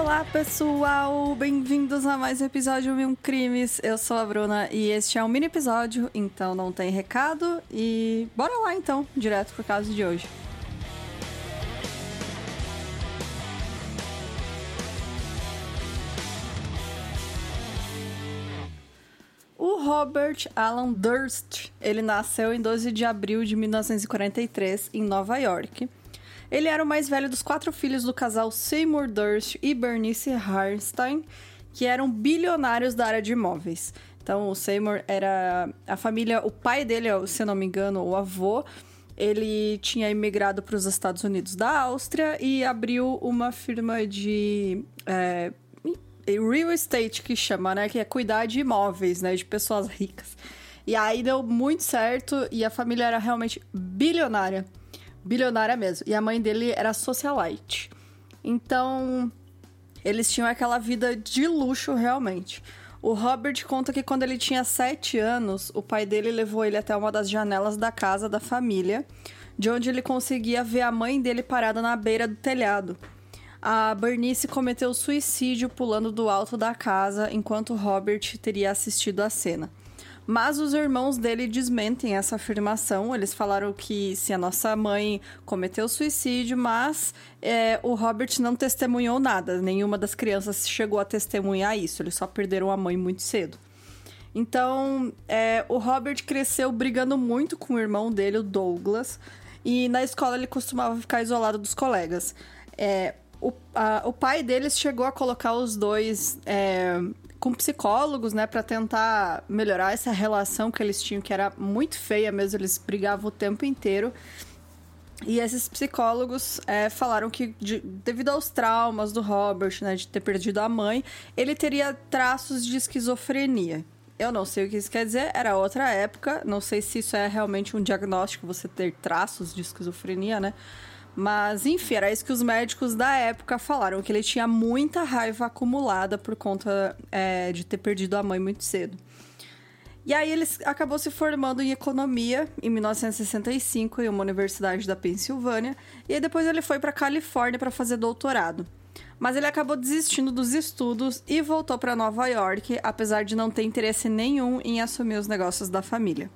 Olá, pessoal! Bem-vindos a mais um episódio Mil Crimes. Eu sou a Bruna e este é um mini episódio, então não tem recado. E bora lá então, direto pro caso de hoje. O Robert Alan Durst, ele nasceu em 12 de abril de 1943 em Nova York. Ele era o mais velho dos quatro filhos do casal Seymour Durst e Bernice Harnstein, que eram bilionários da área de imóveis. Então, o Seymour era a família, o pai dele, se eu não me engano, o avô, ele tinha imigrado para os Estados Unidos da Áustria e abriu uma firma de é, real estate que chama, né? Que é cuidar de imóveis, né? De pessoas ricas. E aí deu muito certo e a família era realmente bilionária. Bilionária mesmo. E a mãe dele era socialite. Então, eles tinham aquela vida de luxo realmente. O Robert conta que quando ele tinha sete anos, o pai dele levou ele até uma das janelas da casa da família, de onde ele conseguia ver a mãe dele parada na beira do telhado a Bernice cometeu suicídio pulando do alto da casa enquanto Robert teria assistido a cena. Mas os irmãos dele desmentem essa afirmação. Eles falaram que se a nossa mãe cometeu suicídio, mas é, o Robert não testemunhou nada. Nenhuma das crianças chegou a testemunhar isso. Eles só perderam a mãe muito cedo. Então, é, o Robert cresceu brigando muito com o irmão dele, o Douglas. E na escola ele costumava ficar isolado dos colegas. É, o, a, o pai deles chegou a colocar os dois é, com psicólogos, né, para tentar melhorar essa relação que eles tinham, que era muito feia mesmo, eles brigavam o tempo inteiro. E esses psicólogos é, falaram que, de, devido aos traumas do Robert, né, de ter perdido a mãe, ele teria traços de esquizofrenia. Eu não sei o que isso quer dizer, era outra época, não sei se isso é realmente um diagnóstico, você ter traços de esquizofrenia, né? Mas, enfim, era isso que os médicos da época falaram, que ele tinha muita raiva acumulada por conta é, de ter perdido a mãe muito cedo. E aí ele acabou se formando em economia em 1965 em uma universidade da Pensilvânia, e aí depois ele foi para Califórnia para fazer doutorado. Mas ele acabou desistindo dos estudos e voltou para Nova York, apesar de não ter interesse nenhum em assumir os negócios da família.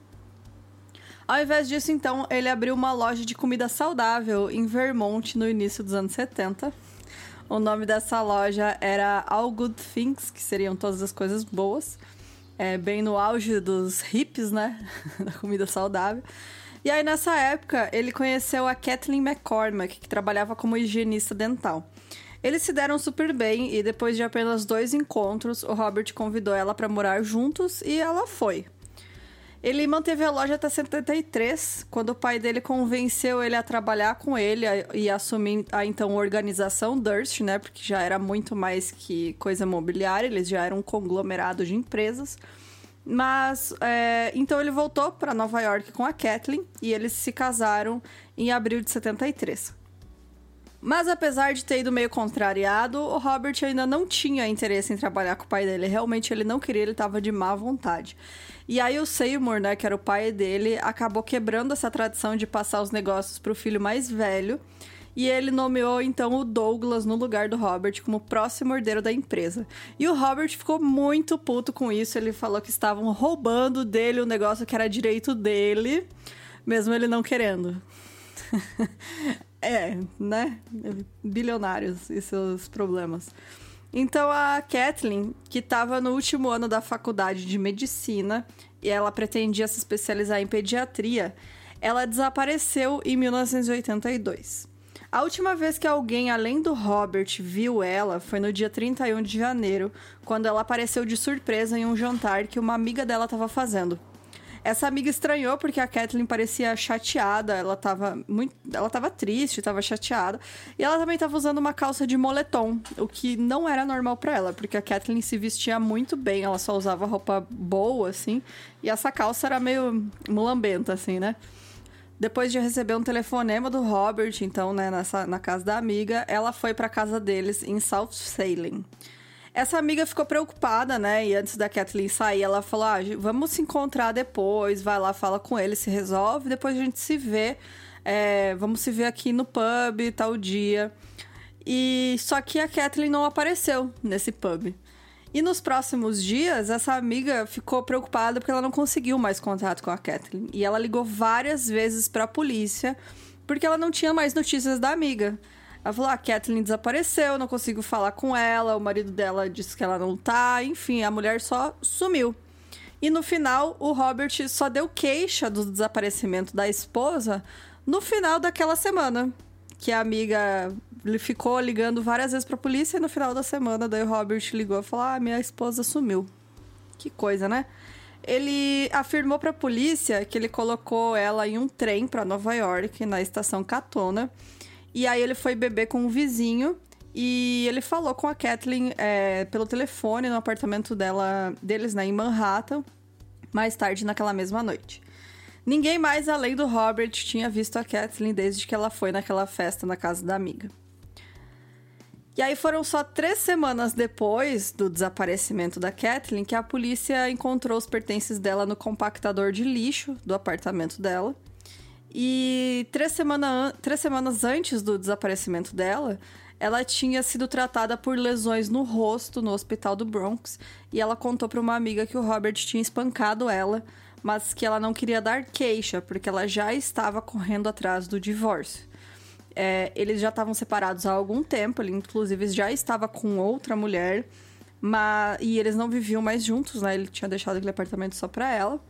Ao invés disso, então, ele abriu uma loja de comida saudável em Vermont no início dos anos 70. O nome dessa loja era All Good Things, que seriam todas as coisas boas. É, bem no auge dos hips, né? da comida saudável. E aí, nessa época, ele conheceu a Kathleen McCormack, que trabalhava como higienista dental. Eles se deram super bem e depois de apenas dois encontros, o Robert convidou ela para morar juntos e ela foi. Ele manteve a loja até 73, quando o pai dele convenceu ele a trabalhar com ele e assumir a então organização Durst, né? Porque já era muito mais que coisa mobiliária, eles já eram um conglomerado de empresas. Mas é, então ele voltou para Nova York com a Kathleen e eles se casaram em abril de 73. Mas apesar de ter ido meio contrariado, o Robert ainda não tinha interesse em trabalhar com o pai dele. Realmente ele não queria, ele estava de má vontade. E aí o Seymour, né, que era o pai dele, acabou quebrando essa tradição de passar os negócios para o filho mais velho. E ele nomeou então o Douglas no lugar do Robert como próximo herdeiro da empresa. E o Robert ficou muito puto com isso. Ele falou que estavam roubando dele o negócio que era direito dele, mesmo ele não querendo. É, né? Bilionários e seus problemas. Então a Kathleen, que estava no último ano da faculdade de medicina e ela pretendia se especializar em pediatria, ela desapareceu em 1982. A última vez que alguém além do Robert viu ela foi no dia 31 de janeiro, quando ela apareceu de surpresa em um jantar que uma amiga dela estava fazendo. Essa amiga estranhou porque a Kathleen parecia chateada, ela tava muito, ela tava triste, tava chateada, e ela também tava usando uma calça de moletom, o que não era normal para ela, porque a Kathleen se vestia muito bem, ela só usava roupa boa assim, e essa calça era meio mulambenta assim, né? Depois de receber um telefonema do Robert, então, né, nessa, na casa da amiga, ela foi para casa deles em South Salem. Essa amiga ficou preocupada, né? E antes da Kathleen sair, ela falou: ah, vamos se encontrar depois, vai lá, fala com ele, se resolve, depois a gente se vê. É, vamos se ver aqui no pub, tal dia. E só que a Kathleen não apareceu nesse pub. E nos próximos dias, essa amiga ficou preocupada porque ela não conseguiu mais contato com a Kathleen. E ela ligou várias vezes para a polícia porque ela não tinha mais notícias da amiga. Ela falou: ah, a Kathleen desapareceu, não consigo falar com ela, o marido dela disse que ela não tá, enfim, a mulher só sumiu. E no final, o Robert só deu queixa do desaparecimento da esposa no final daquela semana. Que a amiga ficou ligando várias vezes pra polícia e no final da semana, daí o Robert ligou e falou: Ah, minha esposa sumiu. Que coisa, né? Ele afirmou pra polícia que ele colocou ela em um trem para Nova York, na estação Catona. E aí ele foi beber com um vizinho e ele falou com a Kathleen é, pelo telefone no apartamento dela, deles, né, em Manhattan, mais tarde naquela mesma noite. Ninguém mais além do Robert tinha visto a Kathleen desde que ela foi naquela festa na casa da amiga. E aí foram só três semanas depois do desaparecimento da Kathleen que a polícia encontrou os pertences dela no compactador de lixo do apartamento dela. E três, semana, três semanas antes do desaparecimento dela, ela tinha sido tratada por lesões no rosto no hospital do Bronx e ela contou para uma amiga que o Robert tinha espancado ela, mas que ela não queria dar queixa porque ela já estava correndo atrás do divórcio. É, eles já estavam separados há algum tempo, ele inclusive já estava com outra mulher, mas e eles não viviam mais juntos, né? Ele tinha deixado aquele apartamento só para ela.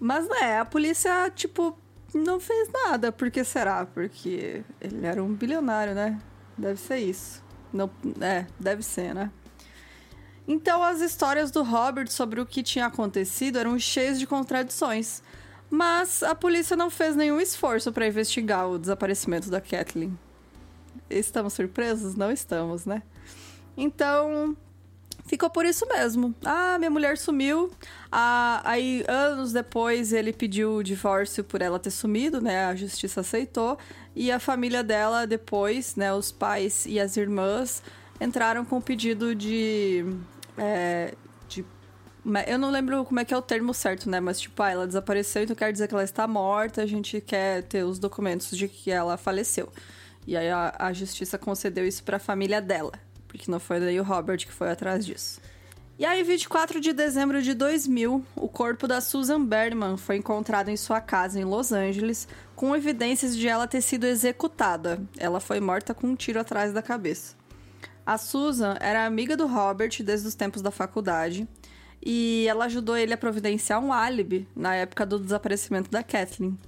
Mas né, a polícia tipo não fez nada. Por que será? Porque ele era um bilionário, né? Deve ser isso. Não, é, deve ser, né? Então, as histórias do Robert sobre o que tinha acontecido eram cheias de contradições. Mas a polícia não fez nenhum esforço para investigar o desaparecimento da Kathleen. Estamos surpresos? Não estamos, né? Então, ficou por isso mesmo. Ah, minha mulher sumiu. Ah, aí, anos depois, ele pediu o divórcio por ela ter sumido, né? A justiça aceitou. E a família dela, depois, né? Os pais e as irmãs entraram com o pedido de. É, eu não lembro como é que é o termo certo, né? Mas, tipo, ah, ela desapareceu, então quer dizer que ela está morta, a gente quer ter os documentos de que ela faleceu. E aí a, a justiça concedeu isso para a família dela porque não foi daí o Robert que foi atrás disso. E aí, 24 de dezembro de 2000, o corpo da Susan Berman foi encontrado em sua casa em Los Angeles, com evidências de ela ter sido executada. Ela foi morta com um tiro atrás da cabeça. A Susan era amiga do Robert desde os tempos da faculdade e ela ajudou ele a providenciar um álibi na época do desaparecimento da Kathleen.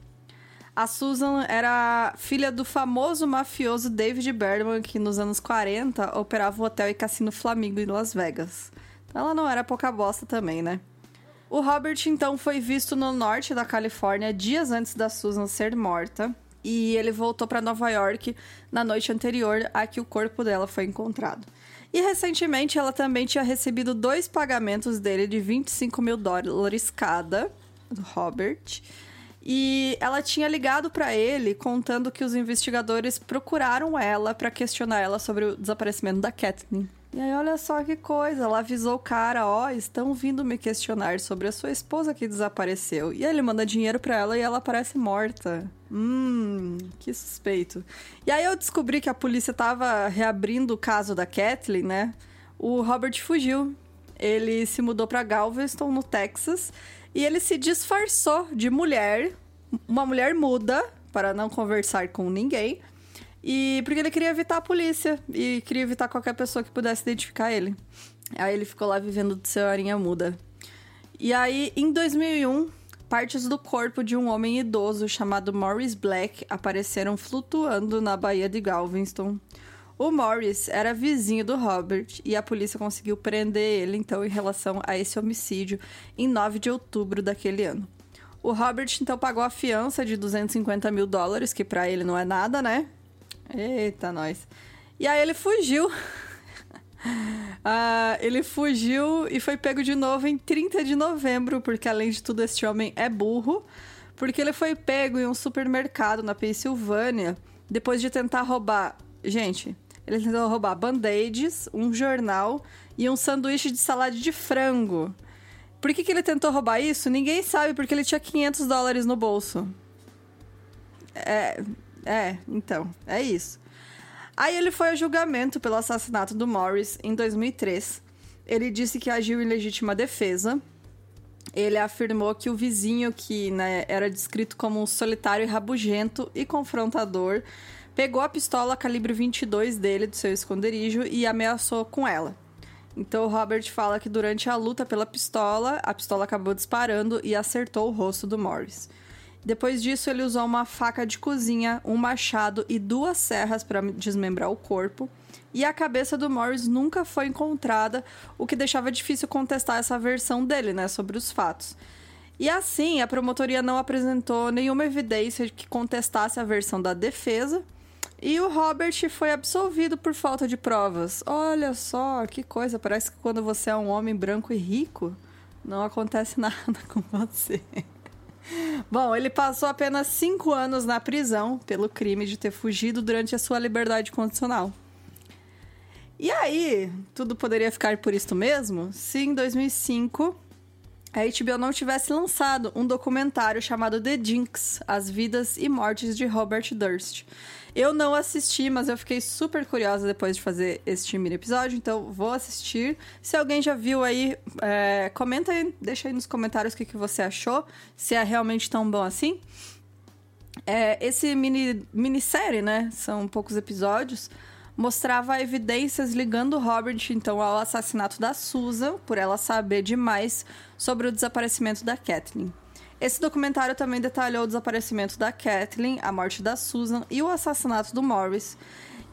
A Susan era filha do famoso mafioso David Berman, que nos anos 40 operava o hotel e cassino Flamingo em Las Vegas. Então ela não era pouca bosta também, né? O Robert então foi visto no norte da Califórnia dias antes da Susan ser morta e ele voltou para Nova York na noite anterior a que o corpo dela foi encontrado. E recentemente ela também tinha recebido dois pagamentos dele de 25 mil dólares cada, do Robert. E ela tinha ligado para ele contando que os investigadores procuraram ela para questionar ela sobre o desaparecimento da Kathleen. E aí, olha só que coisa, ela avisou o cara, ó, oh, estão vindo me questionar sobre a sua esposa que desapareceu. E aí ele manda dinheiro para ela e ela aparece morta. Hum, que suspeito. E aí eu descobri que a polícia tava reabrindo o caso da Kathleen, né? O Robert fugiu. Ele se mudou para Galveston, no Texas, e ele se disfarçou de mulher, uma mulher muda, para não conversar com ninguém. E porque ele queria evitar a polícia e queria evitar qualquer pessoa que pudesse identificar ele. Aí ele ficou lá vivendo de senhorinha muda. E aí, em 2001, partes do corpo de um homem idoso chamado Morris Black apareceram flutuando na Baía de Galveston. O Morris era vizinho do Robert e a polícia conseguiu prender ele, então, em relação a esse homicídio, em 9 de outubro daquele ano. O Robert, então, pagou a fiança de 250 mil dólares, que para ele não é nada, né? Eita, nós. E aí ele fugiu. ah, ele fugiu e foi pego de novo em 30 de novembro, porque além de tudo, este homem é burro. Porque ele foi pego em um supermercado na Pensilvânia depois de tentar roubar. Gente, ele tentou roubar band-aids, um jornal e um sanduíche de salada de frango. Por que, que ele tentou roubar isso? Ninguém sabe, porque ele tinha 500 dólares no bolso. É, é, então, é isso. Aí ele foi a julgamento pelo assassinato do Morris em 2003. Ele disse que agiu em legítima defesa. Ele afirmou que o vizinho, que né, era descrito como um solitário e rabugento e confrontador, pegou a pistola calibre 22 dele do seu esconderijo e ameaçou com ela. Então Robert fala que durante a luta pela pistola, a pistola acabou disparando e acertou o rosto do Morris. Depois disso, ele usou uma faca de cozinha, um machado e duas serras para desmembrar o corpo. E a cabeça do Morris nunca foi encontrada, o que deixava difícil contestar essa versão dele, né, sobre os fatos. E assim, a promotoria não apresentou nenhuma evidência que contestasse a versão da defesa. E o Robert foi absolvido por falta de provas. Olha só, que coisa, parece que quando você é um homem branco e rico, não acontece nada com você. Bom, ele passou apenas cinco anos na prisão pelo crime de ter fugido durante a sua liberdade condicional. E aí, tudo poderia ficar por isto mesmo se em 2005 a HBO não tivesse lançado um documentário chamado The Jinx As Vidas e Mortes de Robert Durst. Eu não assisti, mas eu fiquei super curiosa depois de fazer este mini episódio, então vou assistir. Se alguém já viu aí, é, comenta aí, deixa aí nos comentários o que, que você achou, se é realmente tão bom assim. É, esse mini minissérie, né? São poucos episódios. Mostrava evidências ligando Robert então ao assassinato da Susan, por ela saber demais sobre o desaparecimento da Kathleen. Esse documentário também detalhou o desaparecimento da Kathleen, a morte da Susan e o assassinato do Morris.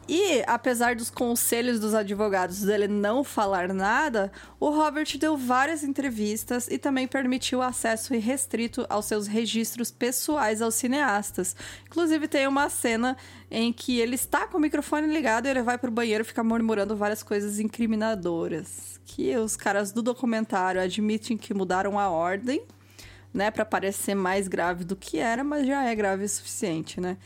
E, apesar dos conselhos dos advogados dele não falar nada, o Robert deu várias entrevistas e também permitiu acesso irrestrito aos seus registros pessoais aos cineastas. Inclusive, tem uma cena em que ele está com o microfone ligado e ele vai pro banheiro e fica murmurando várias coisas incriminadoras. Que os caras do documentário admitem que mudaram a ordem né, para parecer mais grave do que era, mas já é grave o suficiente, né?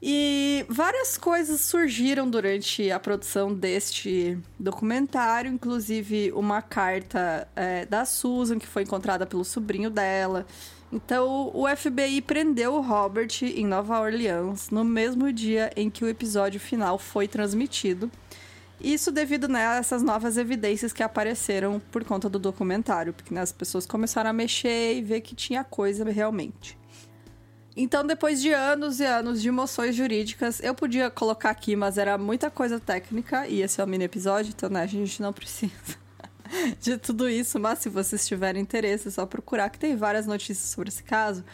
E várias coisas surgiram durante a produção deste documentário, inclusive uma carta é, da Susan, que foi encontrada pelo sobrinho dela. Então, o FBI prendeu o Robert em Nova Orleans no mesmo dia em que o episódio final foi transmitido. Isso devido né, a essas novas evidências que apareceram por conta do documentário, porque né, as pessoas começaram a mexer e ver que tinha coisa realmente. Então, depois de anos e anos de moções jurídicas, eu podia colocar aqui, mas era muita coisa técnica, e esse é o mini episódio, então né, a gente não precisa de tudo isso, mas se vocês tiverem interesse, é só procurar que tem várias notícias sobre esse caso.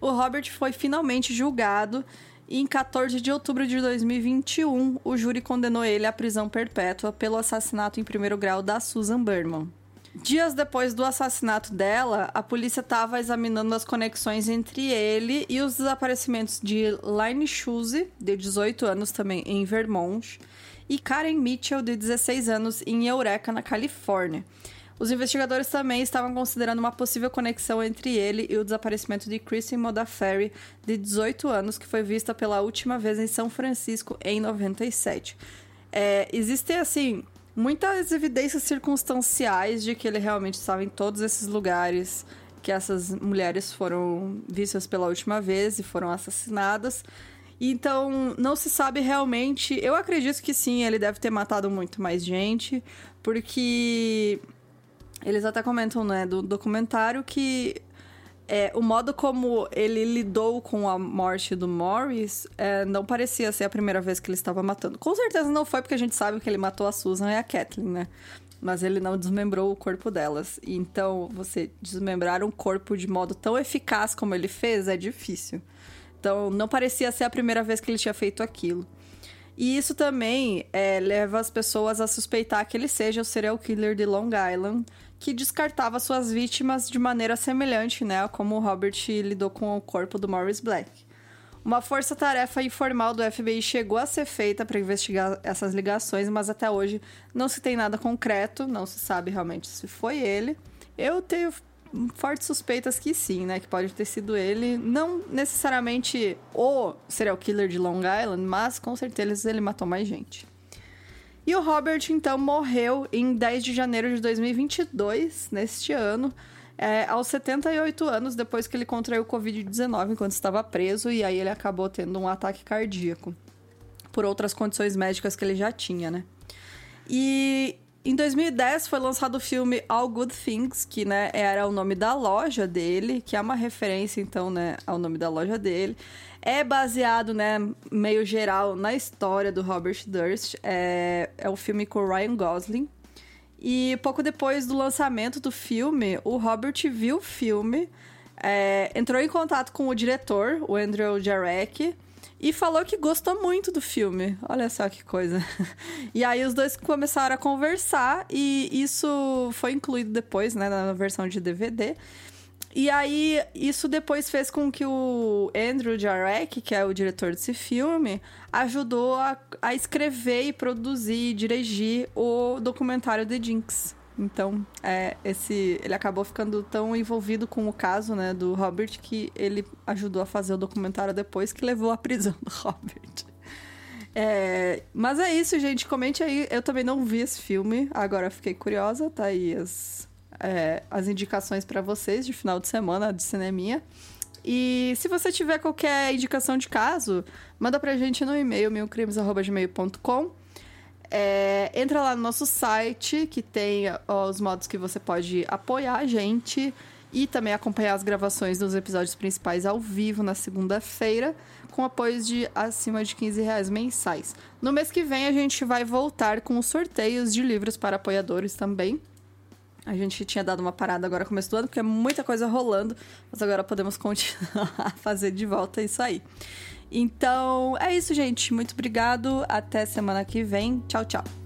O Robert foi finalmente julgado e em 14 de outubro de 2021, o júri condenou ele à prisão perpétua pelo assassinato em primeiro grau da Susan Berman. Dias depois do assassinato dela, a polícia estava examinando as conexões entre ele e os desaparecimentos de Line Schulze, de 18 anos também, em Vermont, e Karen Mitchell, de 16 anos, em Eureka, na Califórnia. Os investigadores também estavam considerando uma possível conexão entre ele e o desaparecimento de Kristen Modafferi, de 18 anos, que foi vista pela última vez em São Francisco em 97. É, existem, assim, muitas evidências circunstanciais de que ele realmente estava em todos esses lugares que essas mulheres foram vistas pela última vez e foram assassinadas. Então, não se sabe realmente. Eu acredito que sim, ele deve ter matado muito mais gente, porque eles até comentam, né, do documentário que é, o modo como ele lidou com a morte do Morris é, não parecia ser a primeira vez que ele estava matando. Com certeza não foi, porque a gente sabe que ele matou a Susan e a Kathleen, né? Mas ele não desmembrou o corpo delas. Então, você desmembrar um corpo de modo tão eficaz como ele fez é difícil. Então, não parecia ser a primeira vez que ele tinha feito aquilo. E isso também é, leva as pessoas a suspeitar que ele seja o serial killer de Long Island, que descartava suas vítimas de maneira semelhante, né, como o Robert lidou com o corpo do Morris Black. Uma força-tarefa informal do FBI chegou a ser feita para investigar essas ligações, mas até hoje não se tem nada concreto, não se sabe realmente se foi ele. Eu tenho fortes suspeitas que sim, né? Que pode ter sido ele. Não necessariamente o serial killer de Long Island, mas com certeza ele matou mais gente. E o Robert, então, morreu em 10 de janeiro de 2022, neste ano, é, aos 78 anos, depois que ele contraiu Covid-19 enquanto estava preso, e aí ele acabou tendo um ataque cardíaco. por outras condições médicas que ele já tinha, né? E em 2010 foi lançado o filme All Good Things, que né, era o nome da loja dele, que é uma referência, então, né, ao nome da loja dele. É baseado, né, meio geral, na história do Robert Durst. É, é um filme com Ryan Gosling. E pouco depois do lançamento do filme, o Robert viu o filme, é, entrou em contato com o diretor, o Andrew Jarek, e falou que gostou muito do filme. Olha só que coisa. E aí os dois começaram a conversar e isso foi incluído depois, né, na versão de DVD. E aí, isso depois fez com que o Andrew Jarek, que é o diretor desse filme, ajudou a, a escrever e produzir e dirigir o documentário The Jinx. Então, é, esse, ele acabou ficando tão envolvido com o caso né, do Robert que ele ajudou a fazer o documentário depois que levou à prisão do Robert. É, mas é isso, gente. Comente aí. Eu também não vi esse filme, agora fiquei curiosa. Tá aí as, é, as indicações para vocês de final de semana de cineminha. E se você tiver qualquer indicação de caso, manda pra gente no e-mail milcrimes.gmail.com é, entra lá no nosso site, que tem os modos que você pode apoiar a gente e também acompanhar as gravações dos episódios principais ao vivo na segunda-feira, com apoios de acima de 15 reais mensais. No mês que vem, a gente vai voltar com os sorteios de livros para apoiadores também. A gente tinha dado uma parada agora começo do ano, porque é muita coisa rolando, mas agora podemos continuar a fazer de volta isso aí. Então, é isso, gente. Muito obrigado. Até semana que vem. Tchau, tchau.